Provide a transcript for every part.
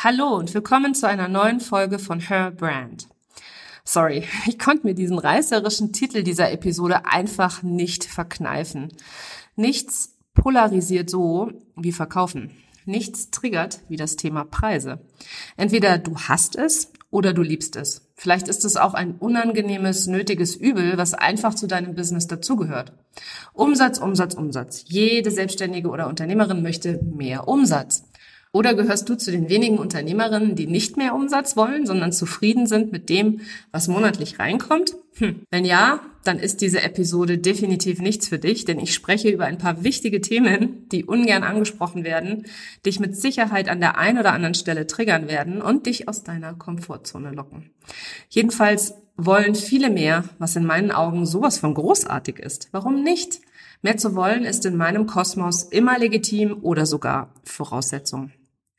Hallo und willkommen zu einer neuen Folge von Her Brand. Sorry, ich konnte mir diesen reißerischen Titel dieser Episode einfach nicht verkneifen. Nichts polarisiert so wie Verkaufen. Nichts triggert wie das Thema Preise. Entweder du hast es oder du liebst es. Vielleicht ist es auch ein unangenehmes, nötiges Übel, was einfach zu deinem Business dazugehört. Umsatz, Umsatz, Umsatz. Jede Selbstständige oder Unternehmerin möchte mehr Umsatz. Oder gehörst du zu den wenigen Unternehmerinnen, die nicht mehr Umsatz wollen, sondern zufrieden sind mit dem, was monatlich reinkommt? Hm. Wenn ja, dann ist diese Episode definitiv nichts für dich, denn ich spreche über ein paar wichtige Themen, die ungern angesprochen werden, dich mit Sicherheit an der einen oder anderen Stelle triggern werden und dich aus deiner Komfortzone locken. Jedenfalls wollen viele mehr, was in meinen Augen sowas von großartig ist. Warum nicht? Mehr zu wollen ist in meinem Kosmos immer legitim oder sogar Voraussetzung.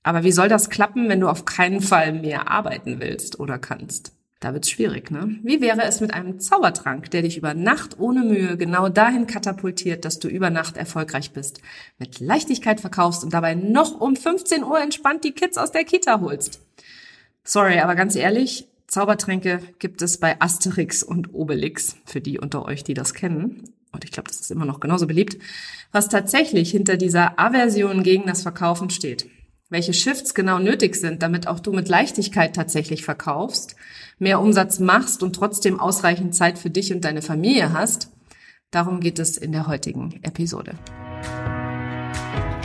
Aber wie soll das klappen, wenn du auf keinen Fall mehr arbeiten willst oder kannst? Da wird's schwierig, ne? Wie wäre es mit einem Zaubertrank, der dich über Nacht ohne Mühe genau dahin katapultiert, dass du über Nacht erfolgreich bist, mit Leichtigkeit verkaufst und dabei noch um 15 Uhr entspannt die Kids aus der Kita holst? Sorry, aber ganz ehrlich, Zaubertränke gibt es bei Asterix und Obelix, für die unter euch, die das kennen. Und ich glaube, das ist immer noch genauso beliebt, was tatsächlich hinter dieser Aversion gegen das Verkaufen steht welche Shifts genau nötig sind, damit auch du mit Leichtigkeit tatsächlich verkaufst, mehr Umsatz machst und trotzdem ausreichend Zeit für dich und deine Familie hast. Darum geht es in der heutigen Episode.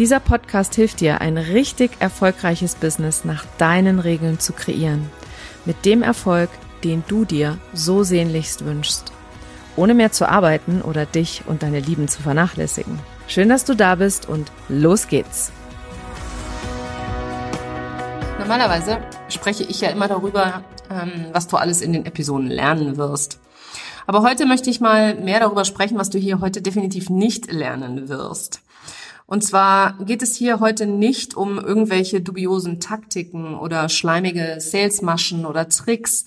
Dieser Podcast hilft dir, ein richtig erfolgreiches Business nach deinen Regeln zu kreieren. Mit dem Erfolg, den du dir so sehnlichst wünschst ohne mehr zu arbeiten oder dich und deine Lieben zu vernachlässigen. Schön, dass du da bist und los geht's. Normalerweise spreche ich ja immer darüber, ähm, was du alles in den Episoden lernen wirst. Aber heute möchte ich mal mehr darüber sprechen, was du hier heute definitiv nicht lernen wirst. Und zwar geht es hier heute nicht um irgendwelche dubiosen Taktiken oder schleimige Salesmaschen oder Tricks,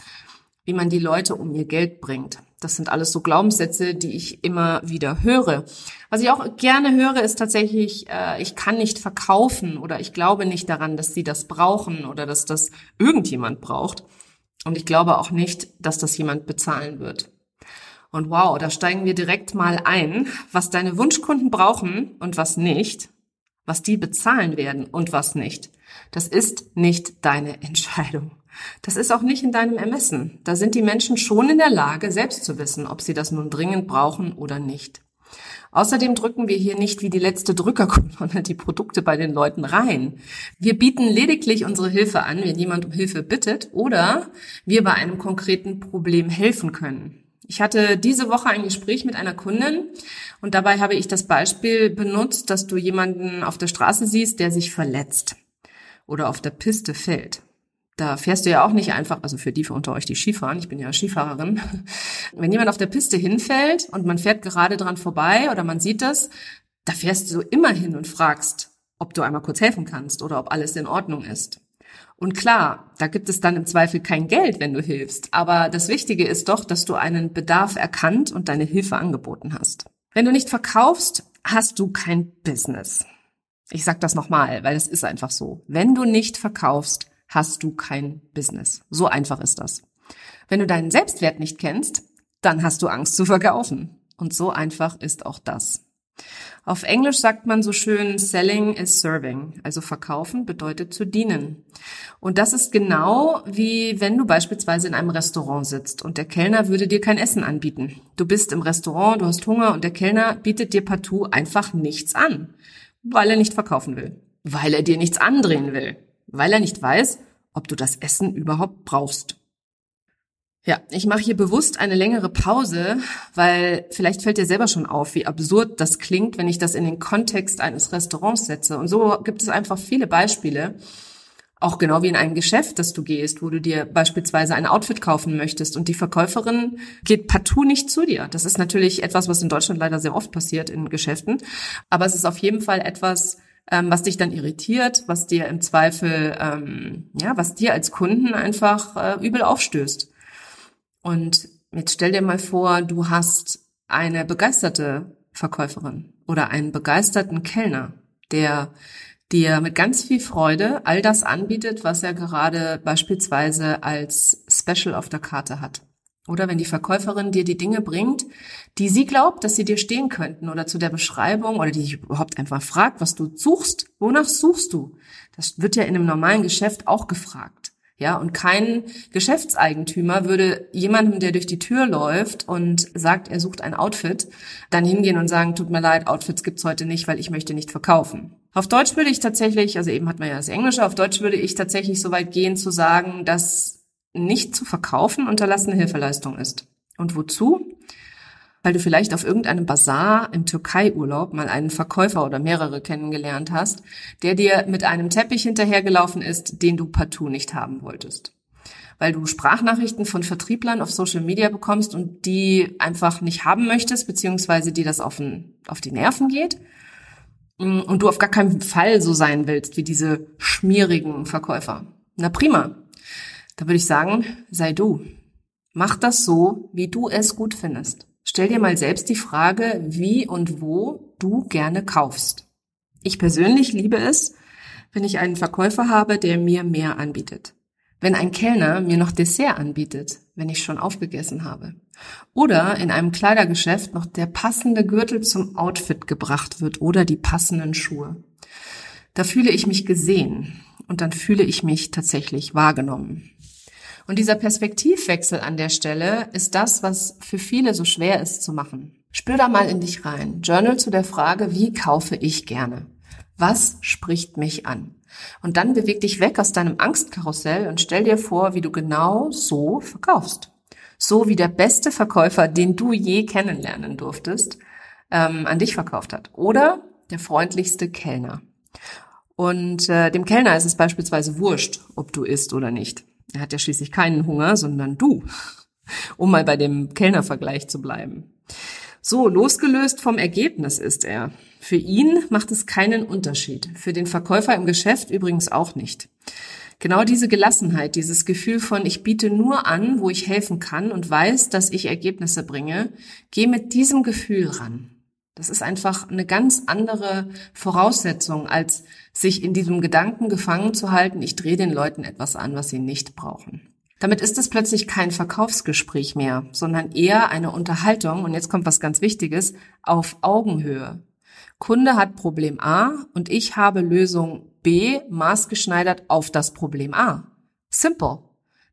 wie man die Leute um ihr Geld bringt. Das sind alles so Glaubenssätze, die ich immer wieder höre. Was ich auch gerne höre, ist tatsächlich, äh, ich kann nicht verkaufen oder ich glaube nicht daran, dass sie das brauchen oder dass das irgendjemand braucht. Und ich glaube auch nicht, dass das jemand bezahlen wird. Und wow, da steigen wir direkt mal ein, was deine Wunschkunden brauchen und was nicht, was die bezahlen werden und was nicht. Das ist nicht deine Entscheidung. Das ist auch nicht in deinem Ermessen. Da sind die Menschen schon in der Lage, selbst zu wissen, ob sie das nun dringend brauchen oder nicht. Außerdem drücken wir hier nicht wie die letzte Drückerkolonne die Produkte bei den Leuten rein. Wir bieten lediglich unsere Hilfe an, wenn jemand um Hilfe bittet oder wir bei einem konkreten Problem helfen können. Ich hatte diese Woche ein Gespräch mit einer Kundin und dabei habe ich das Beispiel benutzt, dass du jemanden auf der Straße siehst, der sich verletzt oder auf der Piste fällt da fährst du ja auch nicht einfach, also für die unter euch, die Skifahren, ich bin ja Skifahrerin, wenn jemand auf der Piste hinfällt und man fährt gerade dran vorbei oder man sieht das, da fährst du immer hin und fragst, ob du einmal kurz helfen kannst oder ob alles in Ordnung ist. Und klar, da gibt es dann im Zweifel kein Geld, wenn du hilfst, aber das Wichtige ist doch, dass du einen Bedarf erkannt und deine Hilfe angeboten hast. Wenn du nicht verkaufst, hast du kein Business. Ich sag das nochmal, weil es ist einfach so. Wenn du nicht verkaufst, hast du kein Business. So einfach ist das. Wenn du deinen Selbstwert nicht kennst, dann hast du Angst zu verkaufen. Und so einfach ist auch das. Auf Englisch sagt man so schön, selling is serving. Also verkaufen bedeutet zu dienen. Und das ist genau wie wenn du beispielsweise in einem Restaurant sitzt und der Kellner würde dir kein Essen anbieten. Du bist im Restaurant, du hast Hunger und der Kellner bietet dir partout einfach nichts an, weil er nicht verkaufen will, weil er dir nichts andrehen will weil er nicht weiß, ob du das Essen überhaupt brauchst. Ja, ich mache hier bewusst eine längere Pause, weil vielleicht fällt dir selber schon auf, wie absurd das klingt, wenn ich das in den Kontext eines Restaurants setze. Und so gibt es einfach viele Beispiele, auch genau wie in einem Geschäft, das du gehst, wo du dir beispielsweise ein Outfit kaufen möchtest und die Verkäuferin geht partout nicht zu dir. Das ist natürlich etwas, was in Deutschland leider sehr oft passiert in Geschäften, aber es ist auf jeden Fall etwas, ähm, was dich dann irritiert, was dir im Zweifel, ähm, ja, was dir als Kunden einfach äh, übel aufstößt. Und jetzt stell dir mal vor, du hast eine begeisterte Verkäuferin oder einen begeisterten Kellner, der dir mit ganz viel Freude all das anbietet, was er gerade beispielsweise als Special auf der Karte hat. Oder wenn die Verkäuferin dir die Dinge bringt, die sie glaubt, dass sie dir stehen könnten oder zu der Beschreibung oder die dich überhaupt einfach fragt, was du suchst. Wonach suchst du? Das wird ja in einem normalen Geschäft auch gefragt. Ja, und kein Geschäftseigentümer würde jemandem, der durch die Tür läuft und sagt, er sucht ein Outfit, dann hingehen und sagen, tut mir leid, Outfits gibt's heute nicht, weil ich möchte nicht verkaufen. Auf Deutsch würde ich tatsächlich, also eben hat man ja das Englische, auf Deutsch würde ich tatsächlich so weit gehen zu sagen, dass nicht zu verkaufen unterlassene Hilfeleistung ist. Und wozu? Weil du vielleicht auf irgendeinem Bazar im Türkei-Urlaub mal einen Verkäufer oder mehrere kennengelernt hast, der dir mit einem Teppich hinterhergelaufen ist, den du partout nicht haben wolltest. Weil du Sprachnachrichten von Vertrieblern auf Social Media bekommst und die einfach nicht haben möchtest, beziehungsweise dir das auf, den, auf die Nerven geht. Und du auf gar keinen Fall so sein willst wie diese schmierigen Verkäufer. Na prima, da würde ich sagen, sei du. Mach das so, wie du es gut findest. Stell dir mal selbst die Frage, wie und wo du gerne kaufst. Ich persönlich liebe es, wenn ich einen Verkäufer habe, der mir mehr anbietet. wenn ein Kellner mir noch Dessert anbietet, wenn ich schon aufgegessen habe. Oder in einem Kleidergeschäft noch der passende Gürtel zum Outfit gebracht wird oder die passenden Schuhe. Da fühle ich mich gesehen und dann fühle ich mich tatsächlich wahrgenommen. Und dieser Perspektivwechsel an der Stelle ist das, was für viele so schwer ist zu machen. Spür da mal in dich rein. Journal zu der Frage, wie kaufe ich gerne? Was spricht mich an? Und dann beweg dich weg aus deinem Angstkarussell und stell dir vor, wie du genau so verkaufst. So wie der beste Verkäufer, den du je kennenlernen durftest, ähm, an dich verkauft hat. Oder der freundlichste Kellner. Und äh, dem Kellner ist es beispielsweise wurscht, ob du isst oder nicht. Er hat ja schließlich keinen Hunger, sondern du. Um mal bei dem Kellnervergleich zu bleiben. So, losgelöst vom Ergebnis ist er. Für ihn macht es keinen Unterschied. Für den Verkäufer im Geschäft übrigens auch nicht. Genau diese Gelassenheit, dieses Gefühl von, ich biete nur an, wo ich helfen kann und weiß, dass ich Ergebnisse bringe, geh mit diesem Gefühl ran. Das ist einfach eine ganz andere Voraussetzung, als sich in diesem Gedanken gefangen zu halten, ich drehe den Leuten etwas an, was sie nicht brauchen. Damit ist es plötzlich kein Verkaufsgespräch mehr, sondern eher eine Unterhaltung, und jetzt kommt was ganz Wichtiges, auf Augenhöhe. Kunde hat Problem A und ich habe Lösung B maßgeschneidert auf das Problem A. Simple.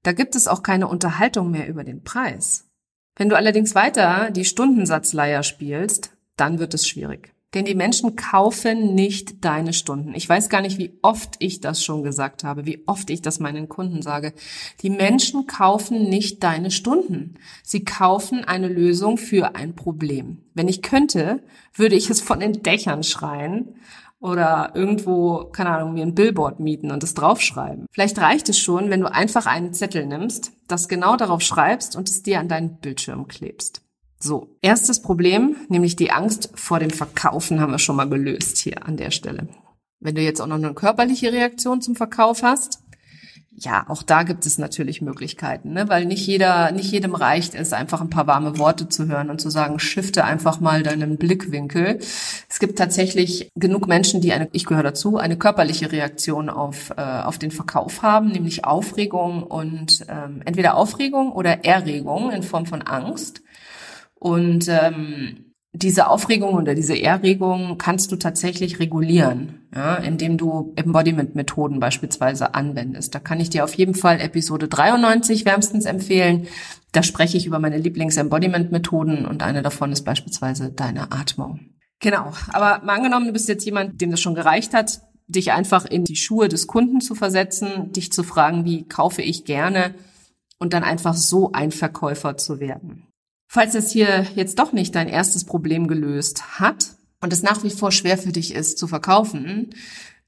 Da gibt es auch keine Unterhaltung mehr über den Preis. Wenn du allerdings weiter die Stundensatzleier spielst, dann wird es schwierig. Denn die Menschen kaufen nicht deine Stunden. Ich weiß gar nicht, wie oft ich das schon gesagt habe, wie oft ich das meinen Kunden sage. Die Menschen kaufen nicht deine Stunden. Sie kaufen eine Lösung für ein Problem. Wenn ich könnte, würde ich es von den Dächern schreien oder irgendwo, keine Ahnung, mir ein Billboard mieten und es draufschreiben. Vielleicht reicht es schon, wenn du einfach einen Zettel nimmst, das genau darauf schreibst und es dir an deinen Bildschirm klebst. So, erstes Problem, nämlich die Angst vor dem Verkaufen haben wir schon mal gelöst hier an der Stelle. Wenn du jetzt auch noch eine körperliche Reaktion zum Verkauf hast, ja, auch da gibt es natürlich Möglichkeiten, ne? weil nicht jeder, nicht jedem reicht es, einfach ein paar warme Worte zu hören und zu sagen, shifte einfach mal deinen Blickwinkel. Es gibt tatsächlich genug Menschen, die eine, ich gehöre dazu, eine körperliche Reaktion auf, äh, auf den Verkauf haben, nämlich Aufregung und ähm, entweder Aufregung oder Erregung in Form von Angst. Und ähm, diese Aufregung oder diese Erregung kannst du tatsächlich regulieren, ja, indem du Embodiment-Methoden beispielsweise anwendest. Da kann ich dir auf jeden Fall Episode 93 wärmstens empfehlen. Da spreche ich über meine Lieblings-Embodiment-Methoden und eine davon ist beispielsweise deine Atmung. Genau, aber mal angenommen, du bist jetzt jemand, dem das schon gereicht hat, dich einfach in die Schuhe des Kunden zu versetzen, dich zu fragen, wie kaufe ich gerne und dann einfach so ein Verkäufer zu werden. Falls es hier jetzt doch nicht dein erstes Problem gelöst hat und es nach wie vor schwer für dich ist zu verkaufen,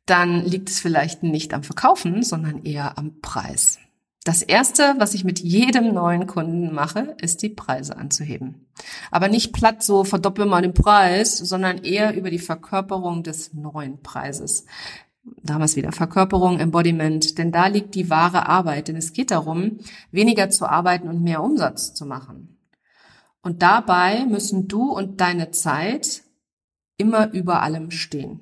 dann liegt es vielleicht nicht am Verkaufen, sondern eher am Preis. Das erste, was ich mit jedem neuen Kunden mache, ist die Preise anzuheben. Aber nicht platt so verdoppel mal den Preis, sondern eher über die Verkörperung des neuen Preises. Damals wieder Verkörperung, Embodiment, denn da liegt die wahre Arbeit, denn es geht darum, weniger zu arbeiten und mehr Umsatz zu machen. Und dabei müssen du und deine Zeit immer über allem stehen.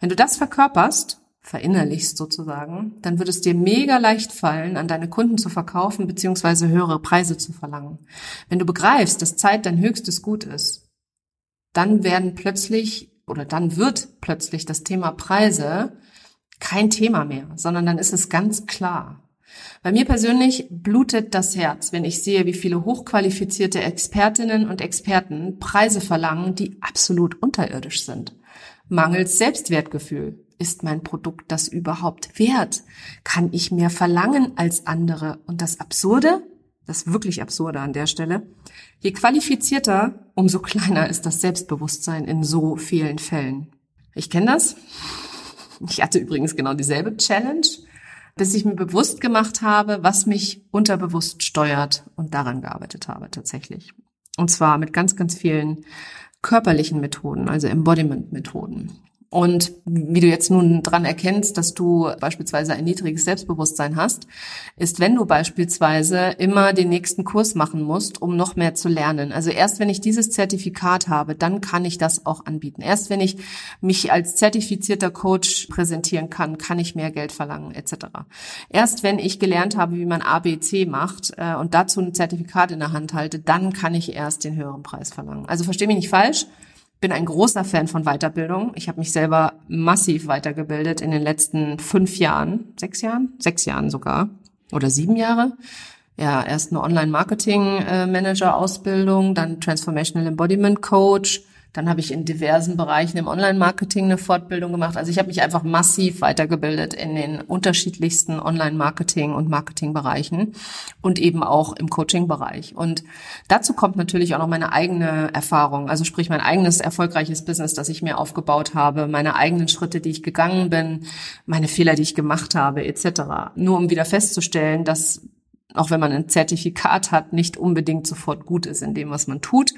Wenn du das verkörperst, verinnerlichst sozusagen, dann wird es dir mega leicht fallen, an deine Kunden zu verkaufen bzw. höhere Preise zu verlangen. Wenn du begreifst, dass Zeit dein höchstes Gut ist, dann werden plötzlich oder dann wird plötzlich das Thema Preise kein Thema mehr, sondern dann ist es ganz klar. Bei mir persönlich blutet das Herz, wenn ich sehe, wie viele hochqualifizierte Expertinnen und Experten Preise verlangen, die absolut unterirdisch sind. Mangels Selbstwertgefühl. Ist mein Produkt das überhaupt wert? Kann ich mehr verlangen als andere? Und das Absurde, das wirklich Absurde an der Stelle, je qualifizierter, umso kleiner ist das Selbstbewusstsein in so vielen Fällen. Ich kenne das. Ich hatte übrigens genau dieselbe Challenge bis ich mir bewusst gemacht habe, was mich unterbewusst steuert und daran gearbeitet habe tatsächlich. Und zwar mit ganz, ganz vielen körperlichen Methoden, also Embodiment-Methoden. Und wie du jetzt nun dran erkennst, dass du beispielsweise ein niedriges Selbstbewusstsein hast, ist, wenn du beispielsweise immer den nächsten Kurs machen musst, um noch mehr zu lernen. Also erst wenn ich dieses Zertifikat habe, dann kann ich das auch anbieten. Erst wenn ich mich als zertifizierter Coach präsentieren kann, kann ich mehr Geld verlangen, etc. Erst wenn ich gelernt habe, wie man ABC macht äh, und dazu ein Zertifikat in der Hand halte, dann kann ich erst den höheren Preis verlangen. Also verstehe mich nicht falsch bin ein großer Fan von Weiterbildung. Ich habe mich selber massiv weitergebildet in den letzten fünf Jahren, sechs Jahren, sechs Jahren sogar oder sieben Jahre. Ja, erst eine Online-Marketing-Manager-Ausbildung, dann Transformational Embodiment Coach, dann habe ich in diversen Bereichen im Online-Marketing eine Fortbildung gemacht. Also ich habe mich einfach massiv weitergebildet in den unterschiedlichsten Online-Marketing- und Marketingbereichen und eben auch im Coaching-Bereich. Und dazu kommt natürlich auch noch meine eigene Erfahrung, also sprich mein eigenes erfolgreiches Business, das ich mir aufgebaut habe, meine eigenen Schritte, die ich gegangen bin, meine Fehler, die ich gemacht habe, etc. Nur um wieder festzustellen, dass auch wenn man ein Zertifikat hat, nicht unbedingt sofort gut ist in dem, was man tut.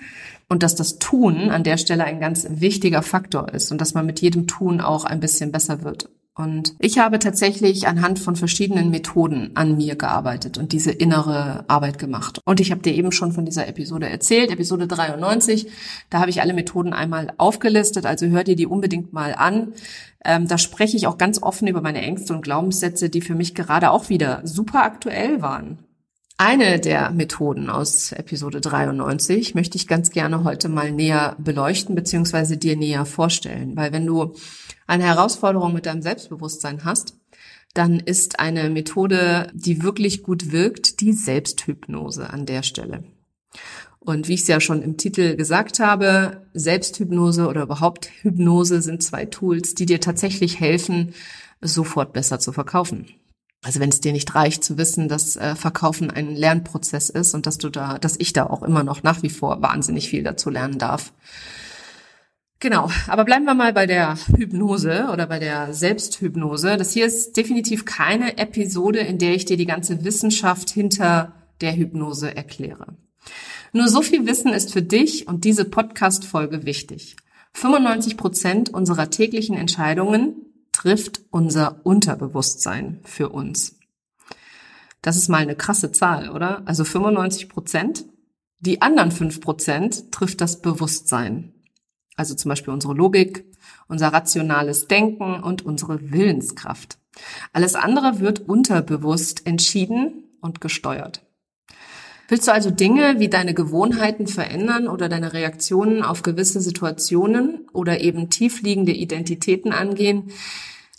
Und dass das Tun an der Stelle ein ganz wichtiger Faktor ist und dass man mit jedem Tun auch ein bisschen besser wird. Und ich habe tatsächlich anhand von verschiedenen Methoden an mir gearbeitet und diese innere Arbeit gemacht. Und ich habe dir eben schon von dieser Episode erzählt, Episode 93. Da habe ich alle Methoden einmal aufgelistet, also hör dir die unbedingt mal an. Ähm, da spreche ich auch ganz offen über meine Ängste und Glaubenssätze, die für mich gerade auch wieder super aktuell waren. Eine der Methoden aus Episode 93 möchte ich ganz gerne heute mal näher beleuchten bzw. dir näher vorstellen, weil wenn du eine Herausforderung mit deinem Selbstbewusstsein hast, dann ist eine Methode, die wirklich gut wirkt, die Selbsthypnose an der Stelle. Und wie ich es ja schon im Titel gesagt habe, Selbsthypnose oder überhaupt Hypnose sind zwei Tools, die dir tatsächlich helfen, sofort besser zu verkaufen. Also wenn es dir nicht reicht zu wissen, dass äh, Verkaufen ein Lernprozess ist und dass du da, dass ich da auch immer noch nach wie vor wahnsinnig viel dazu lernen darf. Genau, aber bleiben wir mal bei der Hypnose oder bei der Selbsthypnose. Das hier ist definitiv keine Episode, in der ich dir die ganze Wissenschaft hinter der Hypnose erkläre. Nur so viel Wissen ist für dich und diese Podcast-Folge wichtig. 95 Prozent unserer täglichen Entscheidungen trifft unser Unterbewusstsein für uns. Das ist mal eine krasse Zahl, oder? Also 95 Prozent. Die anderen 5 Prozent trifft das Bewusstsein. Also zum Beispiel unsere Logik, unser rationales Denken und unsere Willenskraft. Alles andere wird unterbewusst entschieden und gesteuert. Willst du also Dinge wie deine Gewohnheiten verändern oder deine Reaktionen auf gewisse Situationen oder eben tiefliegende Identitäten angehen,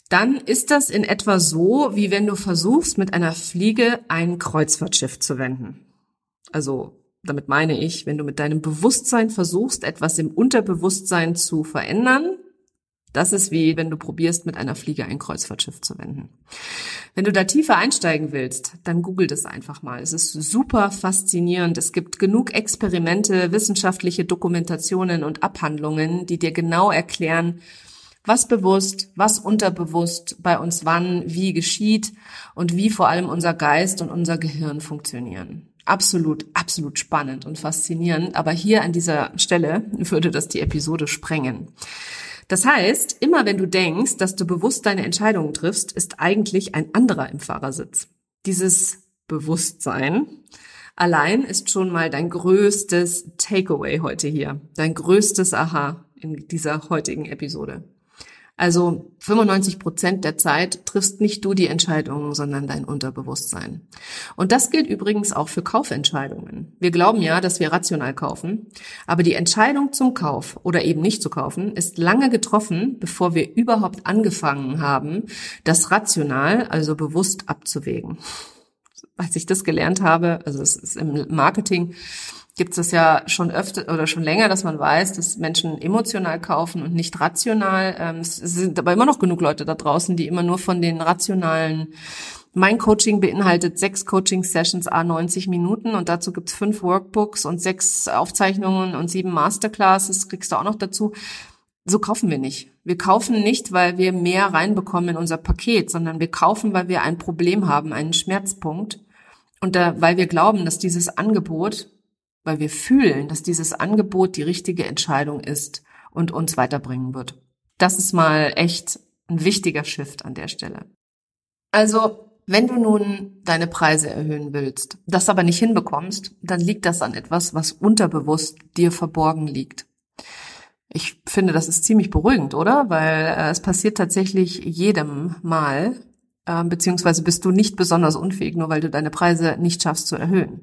dann ist das in etwa so, wie wenn du versuchst, mit einer Fliege ein Kreuzfahrtschiff zu wenden. Also damit meine ich, wenn du mit deinem Bewusstsein versuchst, etwas im Unterbewusstsein zu verändern, das ist wie wenn du probierst, mit einer Fliege ein Kreuzfahrtschiff zu wenden. Wenn du da tiefer einsteigen willst, dann google das einfach mal. Es ist super faszinierend. Es gibt genug Experimente, wissenschaftliche Dokumentationen und Abhandlungen, die dir genau erklären, was bewusst, was unterbewusst bei uns wann, wie geschieht und wie vor allem unser Geist und unser Gehirn funktionieren. Absolut, absolut spannend und faszinierend. Aber hier an dieser Stelle würde das die Episode sprengen. Das heißt, immer wenn du denkst, dass du bewusst deine Entscheidungen triffst, ist eigentlich ein anderer im Fahrersitz. Dieses Bewusstsein allein ist schon mal dein größtes Takeaway heute hier, dein größtes Aha in dieser heutigen Episode. Also 95 Prozent der Zeit triffst nicht du die Entscheidungen, sondern dein Unterbewusstsein. Und das gilt übrigens auch für Kaufentscheidungen. Wir glauben ja, dass wir rational kaufen, aber die Entscheidung zum Kauf oder eben nicht zu kaufen ist lange getroffen, bevor wir überhaupt angefangen haben, das rational, also bewusst abzuwägen. Als ich das gelernt habe, also es ist im Marketing, gibt es das ja schon öfter oder schon länger, dass man weiß, dass Menschen emotional kaufen und nicht rational. Ähm, es sind aber immer noch genug Leute da draußen, die immer nur von den rationalen mein Coaching beinhaltet sechs Coaching-Sessions a 90 Minuten und dazu gibt's fünf Workbooks und sechs Aufzeichnungen und sieben Masterclasses, kriegst du auch noch dazu. So kaufen wir nicht. Wir kaufen nicht, weil wir mehr reinbekommen in unser Paket, sondern wir kaufen, weil wir ein Problem haben, einen Schmerzpunkt. Und da, weil wir glauben, dass dieses Angebot weil wir fühlen, dass dieses Angebot die richtige Entscheidung ist und uns weiterbringen wird. Das ist mal echt ein wichtiger Shift an der Stelle. Also, wenn du nun deine Preise erhöhen willst, das aber nicht hinbekommst, dann liegt das an etwas, was unterbewusst dir verborgen liegt. Ich finde, das ist ziemlich beruhigend, oder? Weil äh, es passiert tatsächlich jedem Mal, beziehungsweise bist du nicht besonders unfähig, nur weil du deine Preise nicht schaffst zu erhöhen,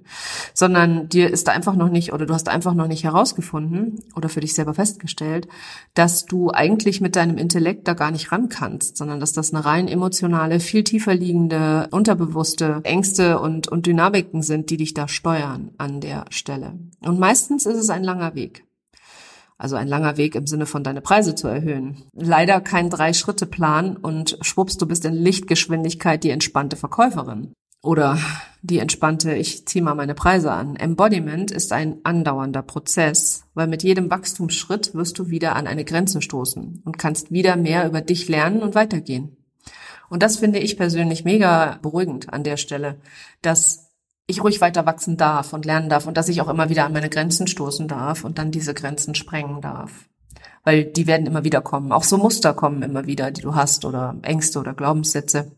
sondern dir ist einfach noch nicht oder du hast einfach noch nicht herausgefunden oder für dich selber festgestellt, dass du eigentlich mit deinem Intellekt da gar nicht ran kannst, sondern dass das eine rein emotionale, viel tiefer liegende, unterbewusste Ängste und, und Dynamiken sind, die dich da steuern an der Stelle. Und meistens ist es ein langer Weg. Also ein langer Weg im Sinne von deine Preise zu erhöhen. Leider kein Drei-Schritte-Plan und schwupps, du bist in Lichtgeschwindigkeit die entspannte Verkäuferin. Oder die entspannte, ich ziehe mal meine Preise an. Embodiment ist ein andauernder Prozess, weil mit jedem Wachstumsschritt wirst du wieder an eine Grenze stoßen und kannst wieder mehr über dich lernen und weitergehen. Und das finde ich persönlich mega beruhigend an der Stelle, dass ich ruhig weiter wachsen darf und lernen darf und dass ich auch immer wieder an meine Grenzen stoßen darf und dann diese Grenzen sprengen darf. Weil die werden immer wieder kommen. Auch so Muster kommen immer wieder, die du hast oder Ängste oder Glaubenssätze.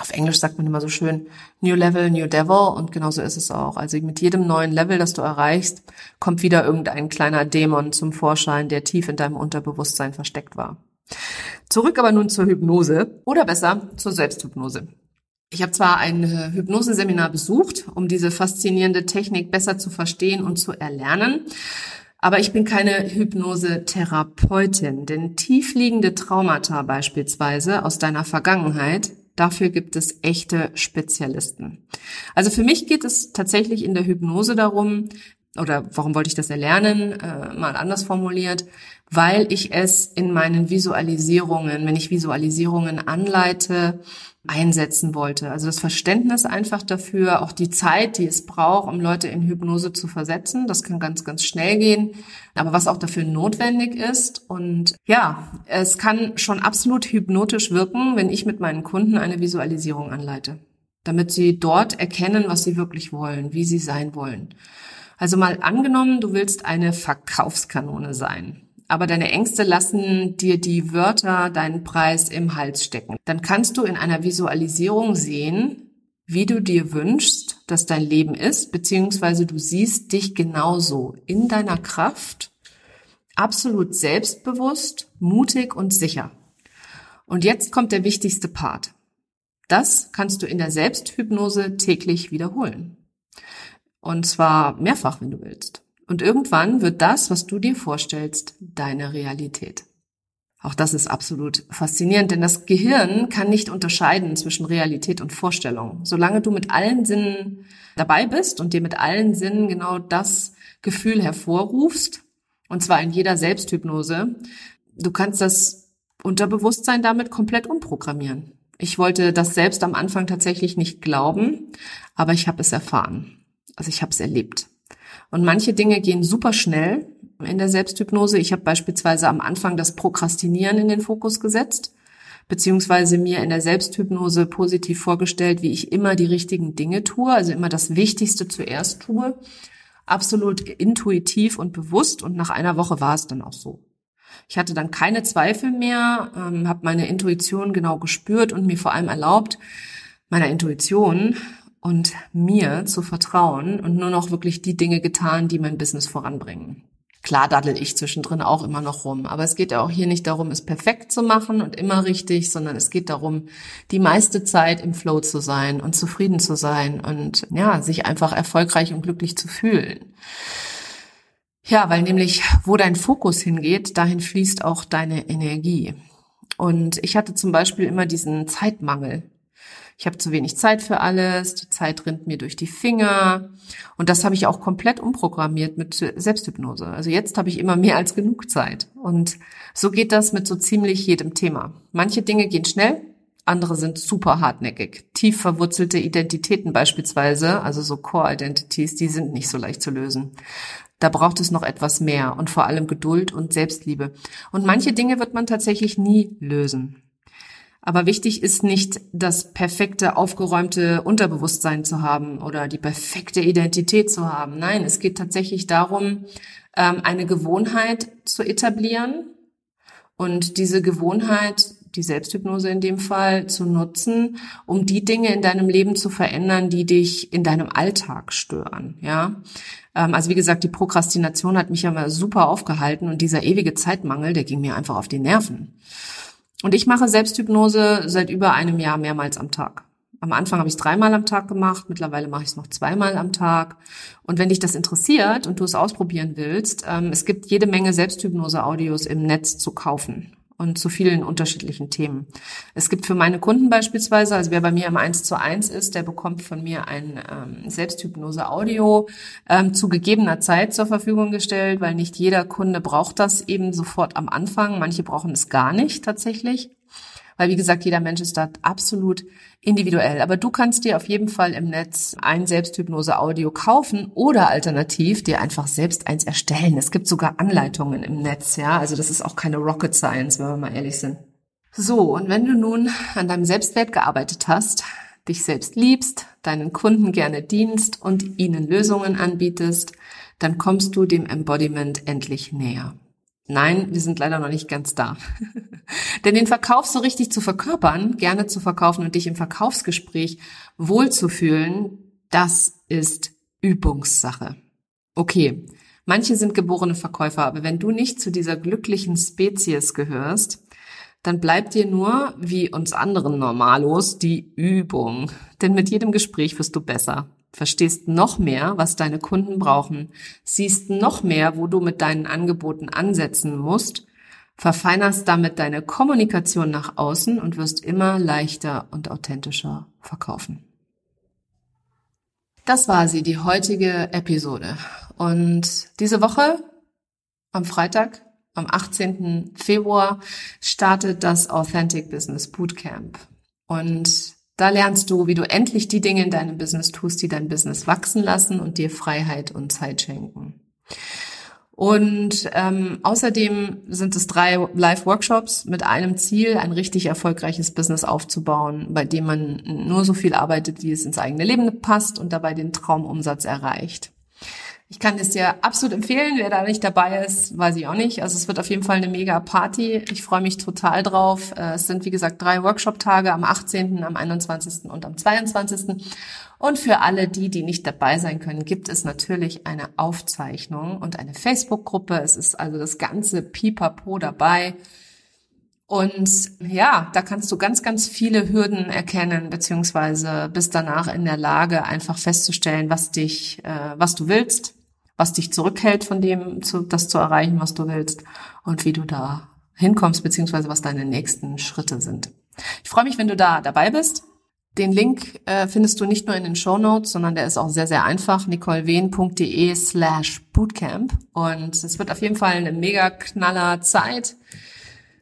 Auf Englisch sagt man immer so schön New Level, New Devil und genauso ist es auch. Also mit jedem neuen Level, das du erreichst, kommt wieder irgendein kleiner Dämon zum Vorschein, der tief in deinem Unterbewusstsein versteckt war. Zurück aber nun zur Hypnose oder besser zur Selbsthypnose. Ich habe zwar ein äh, Hypnoseseminar besucht, um diese faszinierende Technik besser zu verstehen und zu erlernen, aber ich bin keine Hypnosetherapeutin, denn tiefliegende Traumata beispielsweise aus deiner Vergangenheit, dafür gibt es echte Spezialisten. Also für mich geht es tatsächlich in der Hypnose darum, oder warum wollte ich das erlernen, äh, mal anders formuliert, weil ich es in meinen Visualisierungen, wenn ich Visualisierungen anleite, einsetzen wollte. Also das Verständnis einfach dafür, auch die Zeit, die es braucht, um Leute in Hypnose zu versetzen. Das kann ganz, ganz schnell gehen. Aber was auch dafür notwendig ist. Und ja, es kann schon absolut hypnotisch wirken, wenn ich mit meinen Kunden eine Visualisierung anleite. Damit sie dort erkennen, was sie wirklich wollen, wie sie sein wollen. Also mal angenommen, du willst eine Verkaufskanone sein aber deine Ängste lassen dir die Wörter, deinen Preis im Hals stecken. Dann kannst du in einer Visualisierung sehen, wie du dir wünschst, dass dein Leben ist, beziehungsweise du siehst dich genauso in deiner Kraft, absolut selbstbewusst, mutig und sicher. Und jetzt kommt der wichtigste Part. Das kannst du in der Selbsthypnose täglich wiederholen. Und zwar mehrfach, wenn du willst. Und irgendwann wird das, was du dir vorstellst, deine Realität. Auch das ist absolut faszinierend, denn das Gehirn kann nicht unterscheiden zwischen Realität und Vorstellung. Solange du mit allen Sinnen dabei bist und dir mit allen Sinnen genau das Gefühl hervorrufst, und zwar in jeder Selbsthypnose, du kannst das Unterbewusstsein damit komplett umprogrammieren. Ich wollte das selbst am Anfang tatsächlich nicht glauben, aber ich habe es erfahren. Also ich habe es erlebt. Und manche Dinge gehen super schnell in der Selbsthypnose. Ich habe beispielsweise am Anfang das Prokrastinieren in den Fokus gesetzt, beziehungsweise mir in der Selbsthypnose positiv vorgestellt, wie ich immer die richtigen Dinge tue, also immer das Wichtigste zuerst tue. Absolut intuitiv und bewusst und nach einer Woche war es dann auch so. Ich hatte dann keine Zweifel mehr, ähm, habe meine Intuition genau gespürt und mir vor allem erlaubt, meiner Intuition und mir zu vertrauen und nur noch wirklich die Dinge getan, die mein Business voranbringen. Klar daddel ich zwischendrin auch immer noch rum, aber es geht ja auch hier nicht darum, es perfekt zu machen und immer richtig, sondern es geht darum, die meiste Zeit im Flow zu sein und zufrieden zu sein und ja, sich einfach erfolgreich und glücklich zu fühlen. Ja, weil nämlich, wo dein Fokus hingeht, dahin fließt auch deine Energie. Und ich hatte zum Beispiel immer diesen Zeitmangel ich habe zu wenig Zeit für alles, die Zeit rinnt mir durch die Finger. Und das habe ich auch komplett umprogrammiert mit Selbsthypnose. Also jetzt habe ich immer mehr als genug Zeit. Und so geht das mit so ziemlich jedem Thema. Manche Dinge gehen schnell, andere sind super hartnäckig. Tief verwurzelte Identitäten beispielsweise, also so Core-Identities, die sind nicht so leicht zu lösen. Da braucht es noch etwas mehr und vor allem Geduld und Selbstliebe. Und manche Dinge wird man tatsächlich nie lösen. Aber wichtig ist nicht, das perfekte, aufgeräumte Unterbewusstsein zu haben oder die perfekte Identität zu haben. Nein, es geht tatsächlich darum, ähm, eine Gewohnheit zu etablieren Und diese Gewohnheit, die Selbsthypnose in dem Fall, zu nutzen, um die Dinge in deinem Leben zu verändern, die dich in deinem Alltag stören, ja. Ähm, also wie gesagt, die Prokrastination hat mich ja mal super aufgehalten und dieser ewige Zeitmangel, der ging mir einfach auf die Nerven. Und ich mache Selbsthypnose seit über einem Jahr mehrmals am Tag. Am Anfang habe ich es dreimal am Tag gemacht, mittlerweile mache ich es noch zweimal am Tag. Und wenn dich das interessiert und du es ausprobieren willst, ähm, es gibt jede Menge Selbsthypnose-Audios im Netz zu kaufen und zu vielen unterschiedlichen Themen. Es gibt für meine Kunden beispielsweise, also wer bei mir im 1 zu 1 ist, der bekommt von mir ein ähm, Selbsthypnose-Audio ähm, zu gegebener Zeit zur Verfügung gestellt, weil nicht jeder Kunde braucht das eben sofort am Anfang. Manche brauchen es gar nicht tatsächlich weil wie gesagt, jeder Mensch ist da absolut individuell. Aber du kannst dir auf jeden Fall im Netz ein Selbsthypnose-Audio kaufen oder alternativ dir einfach selbst eins erstellen. Es gibt sogar Anleitungen im Netz, ja. Also das ist auch keine Rocket Science, wenn wir mal ehrlich sind. So, und wenn du nun an deinem Selbstwert gearbeitet hast, dich selbst liebst, deinen Kunden gerne dienst und ihnen Lösungen anbietest, dann kommst du dem Embodiment endlich näher. Nein, wir sind leider noch nicht ganz da. Denn den Verkauf so richtig zu verkörpern, gerne zu verkaufen und dich im Verkaufsgespräch wohlzufühlen, das ist Übungssache. Okay, manche sind geborene Verkäufer, aber wenn du nicht zu dieser glücklichen Spezies gehörst, dann bleibt dir nur, wie uns anderen Normalos, die Übung. Denn mit jedem Gespräch wirst du besser verstehst noch mehr, was deine Kunden brauchen, siehst noch mehr, wo du mit deinen Angeboten ansetzen musst, verfeinerst damit deine Kommunikation nach außen und wirst immer leichter und authentischer verkaufen. Das war sie, die heutige Episode. Und diese Woche, am Freitag, am 18. Februar, startet das Authentic Business Bootcamp. Und da lernst du, wie du endlich die Dinge in deinem Business tust, die dein Business wachsen lassen und dir Freiheit und Zeit schenken. Und ähm, außerdem sind es drei Live-Workshops mit einem Ziel, ein richtig erfolgreiches Business aufzubauen, bei dem man nur so viel arbeitet, wie es ins eigene Leben passt und dabei den Traumumsatz erreicht. Ich kann es dir absolut empfehlen. Wer da nicht dabei ist, weiß ich auch nicht. Also es wird auf jeden Fall eine mega Party. Ich freue mich total drauf. Äh, es sind, wie gesagt, drei Workshop-Tage am 18., am 21. und am 22. Und für alle die, die nicht dabei sein können, gibt es natürlich eine Aufzeichnung und eine Facebook-Gruppe. Es ist also das ganze Pipapo dabei. Und ja, da kannst du ganz, ganz viele Hürden erkennen, beziehungsweise bist danach in der Lage, einfach festzustellen, was dich, äh, was du willst, was dich zurückhält von dem, zu, das zu erreichen, was du willst und wie du da hinkommst, beziehungsweise was deine nächsten Schritte sind. Ich freue mich, wenn du da dabei bist. Den Link äh, findest du nicht nur in den Show Notes, sondern der ist auch sehr, sehr einfach. nicolewehn.de slash bootcamp. Und es wird auf jeden Fall eine mega knaller Zeit.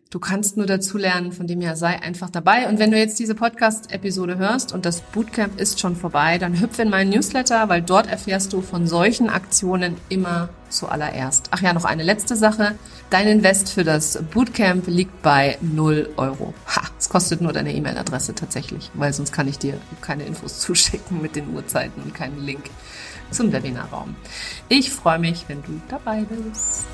Du kannst nur dazu lernen, von dem her sei einfach dabei. Und wenn du jetzt diese Podcast-Episode hörst und das Bootcamp ist schon vorbei, dann hüpfe in meinen Newsletter, weil dort erfährst du von solchen Aktionen immer zuallererst. Ach ja, noch eine letzte Sache. Dein Invest für das Bootcamp liegt bei 0 Euro. Ha, es kostet nur deine E-Mail-Adresse tatsächlich, weil sonst kann ich dir keine Infos zuschicken mit den Uhrzeiten und keinen Link zum Webinarraum. Ich freue mich, wenn du dabei bist.